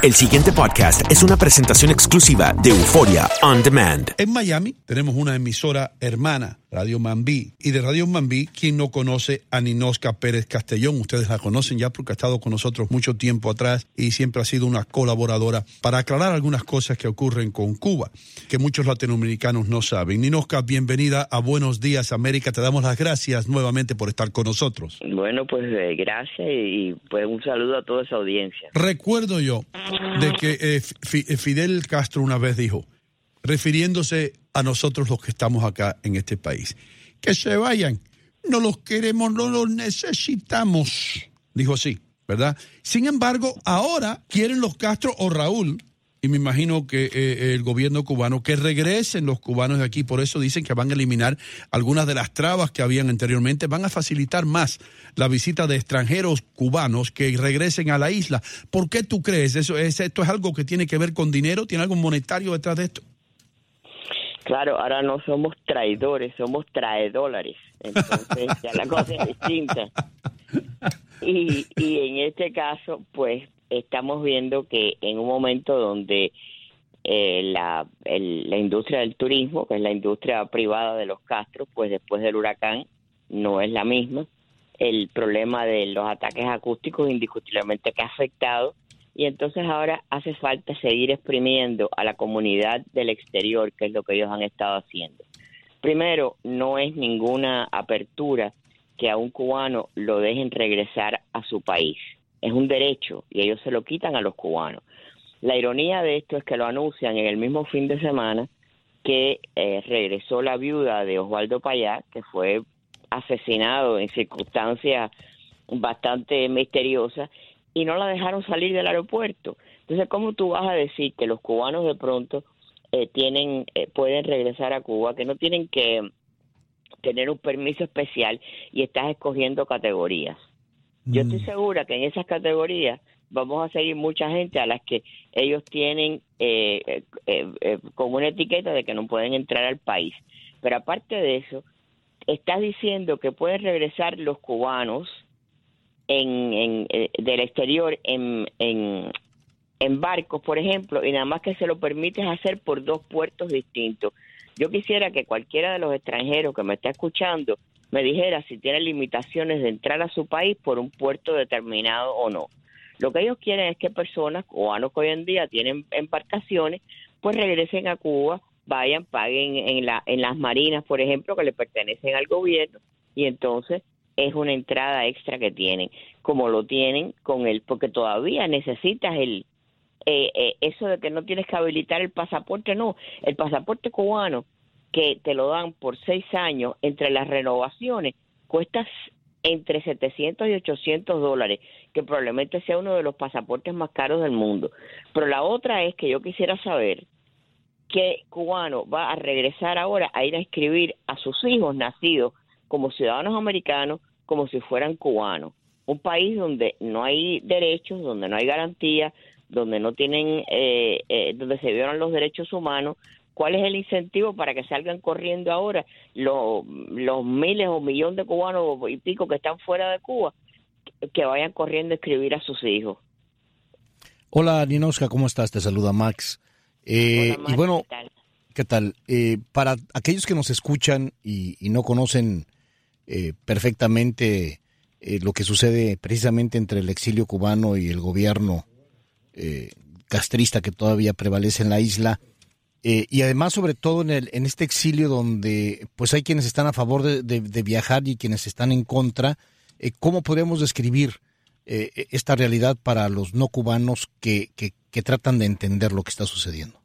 El siguiente podcast es una presentación exclusiva de Euforia On Demand. En Miami tenemos una emisora hermana, Radio Mambí. Y de Radio Mambí, quien no conoce a Ninosca Pérez Castellón? Ustedes la conocen ya porque ha estado con nosotros mucho tiempo atrás y siempre ha sido una colaboradora para aclarar algunas cosas que ocurren con Cuba, que muchos latinoamericanos no saben. Ninosca, bienvenida a Buenos Días América. Te damos las gracias nuevamente por estar con nosotros. Bueno, pues eh, gracias y pues un saludo a toda esa audiencia. Recuerdo yo de que eh, Fi- Fidel Castro una vez dijo, refiriéndose a nosotros los que estamos acá en este país, que se vayan, no los queremos, no los necesitamos, dijo así, ¿verdad? Sin embargo, ahora quieren los Castro o Raúl, y me imagino que eh, el gobierno cubano, que regresen los cubanos de aquí, por eso dicen que van a eliminar algunas de las trabas que habían anteriormente, van a facilitar más la visita de extranjeros cubanos que regresen a la isla. ¿Por qué tú crees? ¿Eso es, ¿Esto es algo que tiene que ver con dinero? ¿Tiene algo monetario detrás de esto? Claro, ahora no somos traidores, somos traedólares. Entonces ya la cosa es distinta. Y, y en este caso, pues estamos viendo que en un momento donde eh, la, el- la industria del turismo, que es la industria privada de los castros, pues después del huracán no es la misma. El problema de los ataques acústicos indiscutiblemente que ha afectado y entonces ahora hace falta seguir exprimiendo a la comunidad del exterior, que es lo que ellos han estado haciendo. Primero, no es ninguna apertura que a un cubano lo dejen regresar a su país. Es un derecho y ellos se lo quitan a los cubanos. La ironía de esto es que lo anuncian en el mismo fin de semana que eh, regresó la viuda de Osvaldo Payá, que fue asesinado en circunstancias bastante misteriosas, y no la dejaron salir del aeropuerto. Entonces, ¿cómo tú vas a decir que los cubanos de pronto eh, tienen eh, pueden regresar a Cuba, que no tienen que tener un permiso especial y estás escogiendo categorías? Yo estoy segura que en esas categorías vamos a seguir mucha gente a las que ellos tienen eh, eh, eh, eh, con una etiqueta de que no pueden entrar al país. Pero aparte de eso, estás diciendo que pueden regresar los cubanos en, en, eh, del exterior en, en, en barcos, por ejemplo, y nada más que se lo permites hacer por dos puertos distintos. Yo quisiera que cualquiera de los extranjeros que me está escuchando me dijera si tiene limitaciones de entrar a su país por un puerto determinado o no. Lo que ellos quieren es que personas cubanos que hoy en día tienen embarcaciones, pues regresen a Cuba, vayan, paguen en, la, en las marinas, por ejemplo, que le pertenecen al gobierno, y entonces es una entrada extra que tienen, como lo tienen con él, porque todavía necesitas el eh, eh, eso de que no tienes que habilitar el pasaporte, no, el pasaporte cubano que te lo dan por seis años entre las renovaciones cuesta entre 700 y 800 dólares, que probablemente sea uno de los pasaportes más caros del mundo. Pero la otra es que yo quisiera saber qué cubano va a regresar ahora a ir a inscribir a sus hijos nacidos como ciudadanos americanos como si fueran cubanos. Un país donde no hay derechos, donde no hay garantía, donde no tienen, eh, eh, donde se violan los derechos humanos. ¿Cuál es el incentivo para que salgan corriendo ahora los, los miles o millones de cubanos y pico que están fuera de Cuba, que vayan corriendo a escribir a sus hijos? Hola, Ninoska, ¿cómo estás? Te saluda Max. Eh, Hola, Max, y bueno, ¿qué tal? ¿qué tal? Eh, para aquellos que nos escuchan y, y no conocen eh, perfectamente eh, lo que sucede precisamente entre el exilio cubano y el gobierno eh, castrista que todavía prevalece en la isla, eh, y además sobre todo en, el, en este exilio donde pues hay quienes están a favor de, de- viajar y quienes están en contra, eh, ¿cómo podemos describir esta realidad para los no cubanos que, que tratan de entender lo que está sucediendo?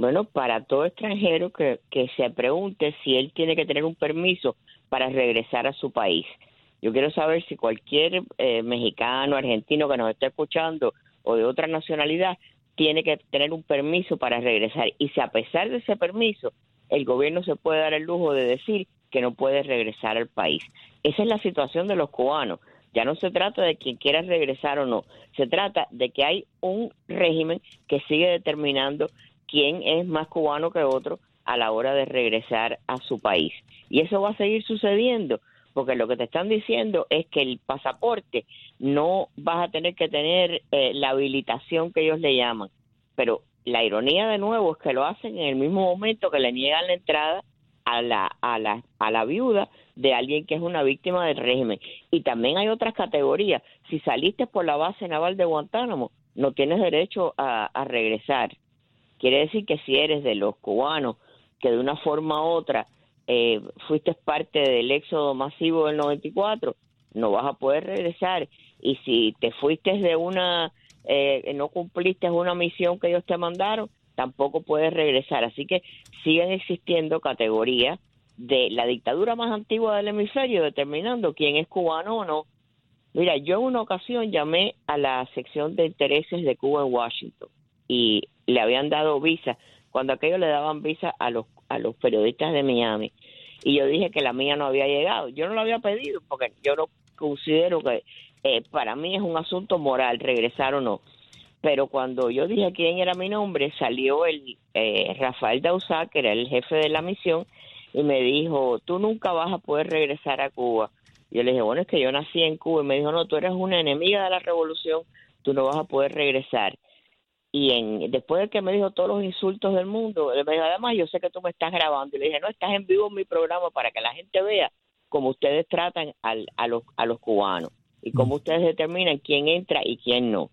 Bueno, para todo extranjero que, se pregunte si él tiene que tener un permiso para regresar a su país. Yo quiero saber si cualquier eh, mexicano, argentino que nos esté escuchando o de otra nacionalidad tiene que tener un permiso para regresar y si a pesar de ese permiso el gobierno se puede dar el lujo de decir que no puede regresar al país. Esa es la situación de los cubanos. Ya no se trata de quien quiera regresar o no, se trata de que hay un régimen que sigue determinando quién es más cubano que otro a la hora de regresar a su país. Y eso va a seguir sucediendo porque lo que te están diciendo es que el pasaporte no vas a tener que tener eh, la habilitación que ellos le llaman, pero la ironía de nuevo es que lo hacen en el mismo momento que le niegan la entrada a la, a la, a la viuda de alguien que es una víctima del régimen. Y también hay otras categorías. Si saliste por la base naval de Guantánamo, no tienes derecho a, a regresar. Quiere decir que si eres de los cubanos que de una forma u otra eh, fuiste parte del éxodo masivo del 94, no vas a poder regresar. Y si te fuiste de una, eh, no cumpliste una misión que ellos te mandaron, tampoco puedes regresar. Así que siguen existiendo categorías de la dictadura más antigua del hemisferio determinando quién es cubano o no. Mira, yo en una ocasión llamé a la sección de intereses de Cuba en Washington y le habían dado visa cuando aquellos le daban visa a los a los periodistas de Miami y yo dije que la mía no había llegado. Yo no lo había pedido porque yo no considero que eh, para mí es un asunto moral regresar o no. Pero cuando yo dije quién era mi nombre, salió el eh, Rafael Dausá, que era el jefe de la misión, y me dijo, tú nunca vas a poder regresar a Cuba. Yo le dije, bueno, es que yo nací en Cuba. Y me dijo, no, tú eres una enemiga de la revolución, tú no vas a poder regresar. Y en, después de que me dijo todos los insultos del mundo, él me dijo, además, yo sé que tú me estás grabando. Y le dije, no, estás en vivo en mi programa para que la gente vea cómo ustedes tratan al, a, los, a los cubanos y cómo ustedes determinan quién entra y quién no.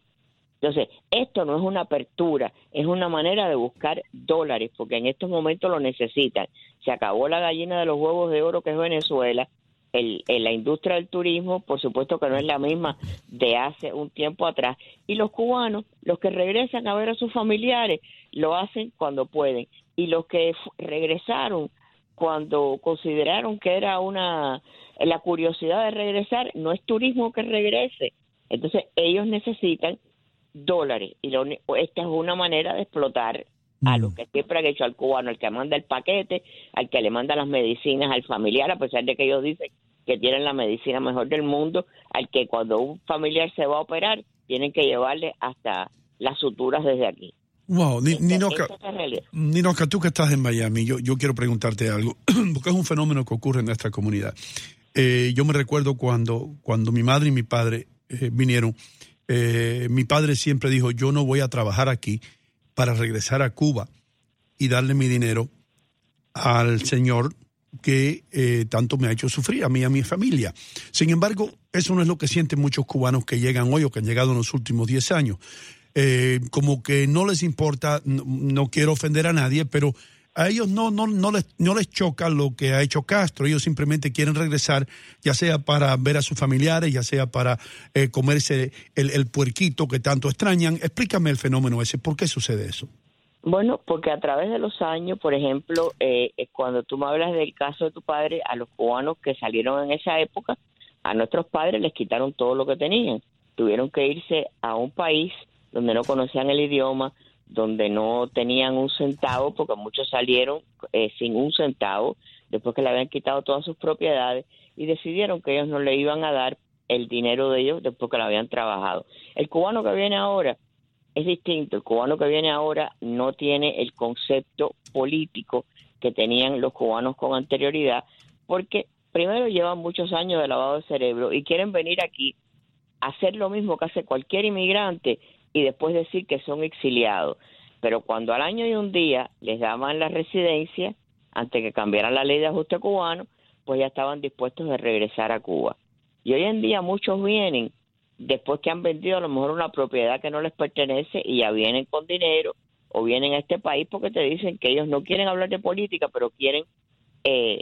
Entonces, esto no es una apertura, es una manera de buscar dólares, porque en estos momentos lo necesitan. Se acabó la gallina de los huevos de oro que es Venezuela, el, la industria del turismo, por supuesto que no es la misma de hace un tiempo atrás, y los cubanos, los que regresan a ver a sus familiares, lo hacen cuando pueden, y los que regresaron cuando consideraron que era una la curiosidad de regresar, no es turismo que regrese, entonces ellos necesitan dólares. Y esta es una manera de explotar a lo mm. que siempre han hecho al cubano, al que manda el paquete, al que le manda las medicinas al familiar, a pesar de que ellos dicen que tienen la medicina mejor del mundo, al que cuando un familiar se va a operar, tienen que llevarle hasta las suturas desde aquí. Wow, Ninoca, tú que estás en Miami, yo, yo quiero preguntarte algo, porque es un fenómeno que ocurre en nuestra comunidad. Eh, yo me recuerdo cuando, cuando mi madre y mi padre eh, vinieron, eh, mi padre siempre dijo, yo no voy a trabajar aquí para regresar a Cuba y darle mi dinero al señor que eh, tanto me ha hecho sufrir a mí y a mi familia. Sin embargo, eso no es lo que sienten muchos cubanos que llegan hoy o que han llegado en los últimos 10 años. Eh, como que no les importa, no, quiero ofender a nadie, pero a ellos no, no, no, les, no les choca lo que ha hecho Castro. Ellos simplemente quieren regresar, ya sea para ver a sus familiares, ya sea para eh, comerse el, el, puerquito que tanto extrañan. Explícame el fenómeno ese. ¿Por qué sucede eso? Bueno, porque a través de los años, por ejemplo, eh, eh, cuando tú me hablas del caso de tu padre, a los cubanos que salieron en esa época, a nuestros padres les quitaron todo lo que tenían. Tuvieron que irse a un país donde no conocían el idioma, donde no tenían un centavo, porque muchos salieron eh, sin un centavo, después que le habían quitado todas sus propiedades, y decidieron que ellos no le iban a dar el dinero de ellos después que lo habían trabajado. El cubano que viene ahora es distinto, el cubano que viene ahora no tiene el concepto político que tenían los cubanos con anterioridad, porque primero llevan muchos años de lavado de cerebro y quieren venir aquí a hacer lo mismo que hace cualquier inmigrante y después decir que son exiliados. Pero cuando al año y un día les daban la residencia, antes que cambiaran la ley de ajuste cubano, pues ya estaban dispuestos a regresar a Cuba. Y hoy en día muchos vienen después que han vendido a lo mejor una propiedad que no les pertenece y ya vienen con dinero o vienen a este país porque te dicen que ellos no quieren hablar de política, pero quieren eh,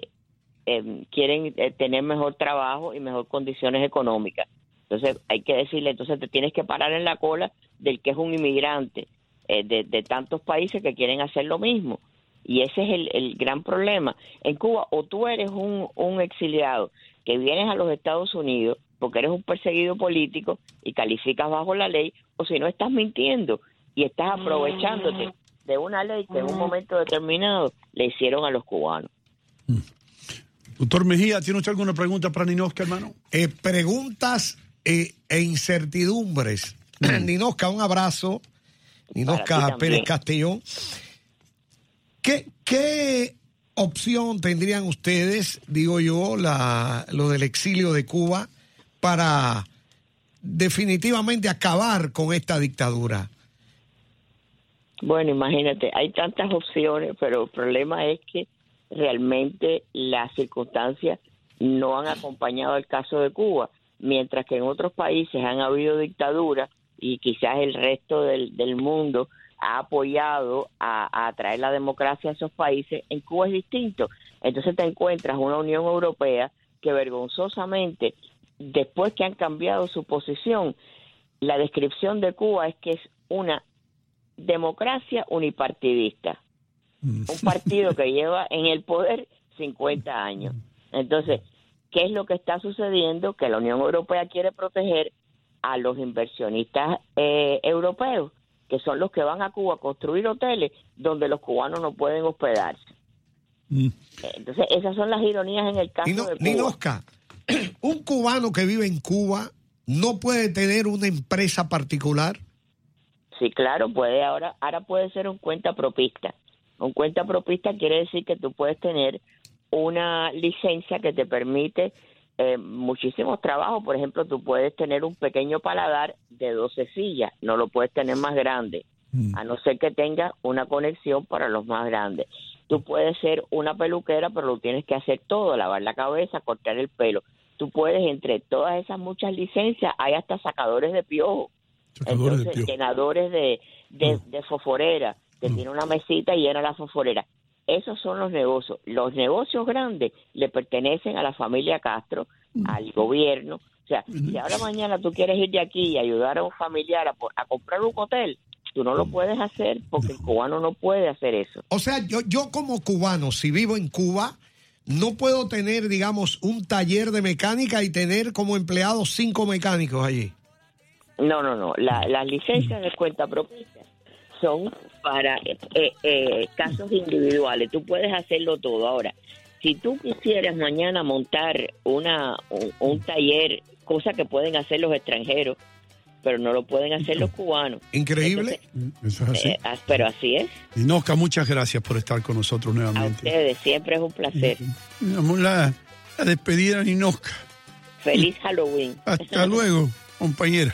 em, quieren eh, tener mejor trabajo y mejor condiciones económicas. Entonces hay que decirle, entonces te tienes que parar en la cola del que es un inmigrante eh, de, tantos países que quieren hacer lo mismo. Y ese es el, el gran problema. En Cuba, o tú eres un, un exiliado que vienes a los Estados Unidos porque eres un perseguido político y calificas bajo la ley, o si no estás mintiendo y estás aprovechándote de una ley que en un momento determinado le hicieron a los cubanos. Mm. Doctor Mejía, ¿tiene usted alguna pregunta para Ninosca, hermano? Eh, preguntas eh, e incertidumbres. Ninosca, un abrazo. Ninosca Pérez Castellón. ¿Qué, ¿Qué opción tendrían ustedes, digo yo, la, lo del exilio de Cuba para definitivamente acabar con esta dictadura? Bueno, imagínate, hay tantas opciones, pero el problema es que realmente las circunstancias no han acompañado el caso de Cuba, mientras que en otros países han habido dictaduras y quizás el resto del, del mundo ha apoyado a, a, traer la democracia a esos países, en Cuba es distinto. Entonces te encuentras una Unión Europea que vergonzosamente, después que han cambiado su posición, la descripción de Cuba es que es una democracia unipartidista. Mm. Un partido que lleva en el poder 50 años. Entonces, ¿qué es lo que está sucediendo? Que la Unión Europea quiere proteger a los inversionistas eh, europeos que son los que van a Cuba a construir hoteles donde los cubanos no pueden hospedarse. Mm. Entonces, esas son las ironías en el caso de Cuba. Ninosca, un cubano que vive en Cuba no puede tener una empresa particular. Sí, claro, puede ahora, ahora puede ser un cuenta propista. Un cuenta propista quiere decir que tú puedes tener una licencia que te permite eh, muchísimos trabajos. Por ejemplo, tú puedes tener un pequeño paladar de 12 sillas, no lo puedes tener más grande, mm. a no ser que tengas una conexión para los más grandes. Tú puedes ser una peluquera, pero lo tienes que hacer todo, lavar la cabeza, cortar el pelo. Tú puedes, entre todas esas muchas licencias, hay hasta sacadores de piojo, Entonces, llenadores de, de, mm. de foforera, que mm. tiene una mesita y llena la foforera. Esos son los negocios. Los negocios grandes le pertenecen a la familia Castro, al gobierno. O sea, si ahora mañana tú quieres ir de aquí y ayudar a un familiar a, comprar un hotel, tú no lo puedes hacer porque el cubano no puede hacer eso. O sea, yo, yo como cubano, si vivo en Cuba, no puedo tener, digamos, un taller de mecánica y tener como empleados cinco mecánicos allí. No, no, no. las licencias de cuenta propia son para eh, eh, casos individuales. Tú puedes hacerlo todo. Ahora, si tú quisieras mañana montar una un, taller, cosa que pueden hacer los extranjeros, pero no lo pueden hacer los cubanos. Increíble. Eso es así. Eh, ah, pero así es. Inoca, muchas gracias por estar con nosotros nuevamente. A ustedes, siempre es un placer. La, la despedida de Inoca. Feliz Halloween. Hasta luego, compañera.